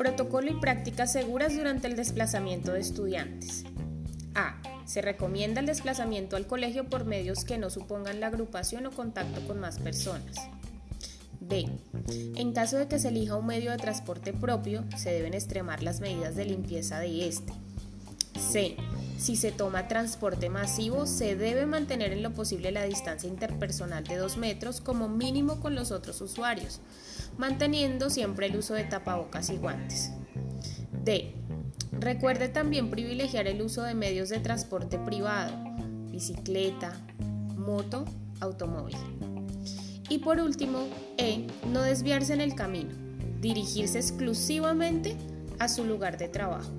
Protocolo y prácticas seguras durante el desplazamiento de estudiantes. A. Se recomienda el desplazamiento al colegio por medios que no supongan la agrupación o contacto con más personas. B. En caso de que se elija un medio de transporte propio, se deben extremar las medidas de limpieza de este. C. Si se toma transporte masivo, se debe mantener en lo posible la distancia interpersonal de 2 metros como mínimo con los otros usuarios, manteniendo siempre el uso de tapabocas y guantes. D. Recuerde también privilegiar el uso de medios de transporte privado, bicicleta, moto, automóvil. Y por último, E. No desviarse en el camino, dirigirse exclusivamente a su lugar de trabajo.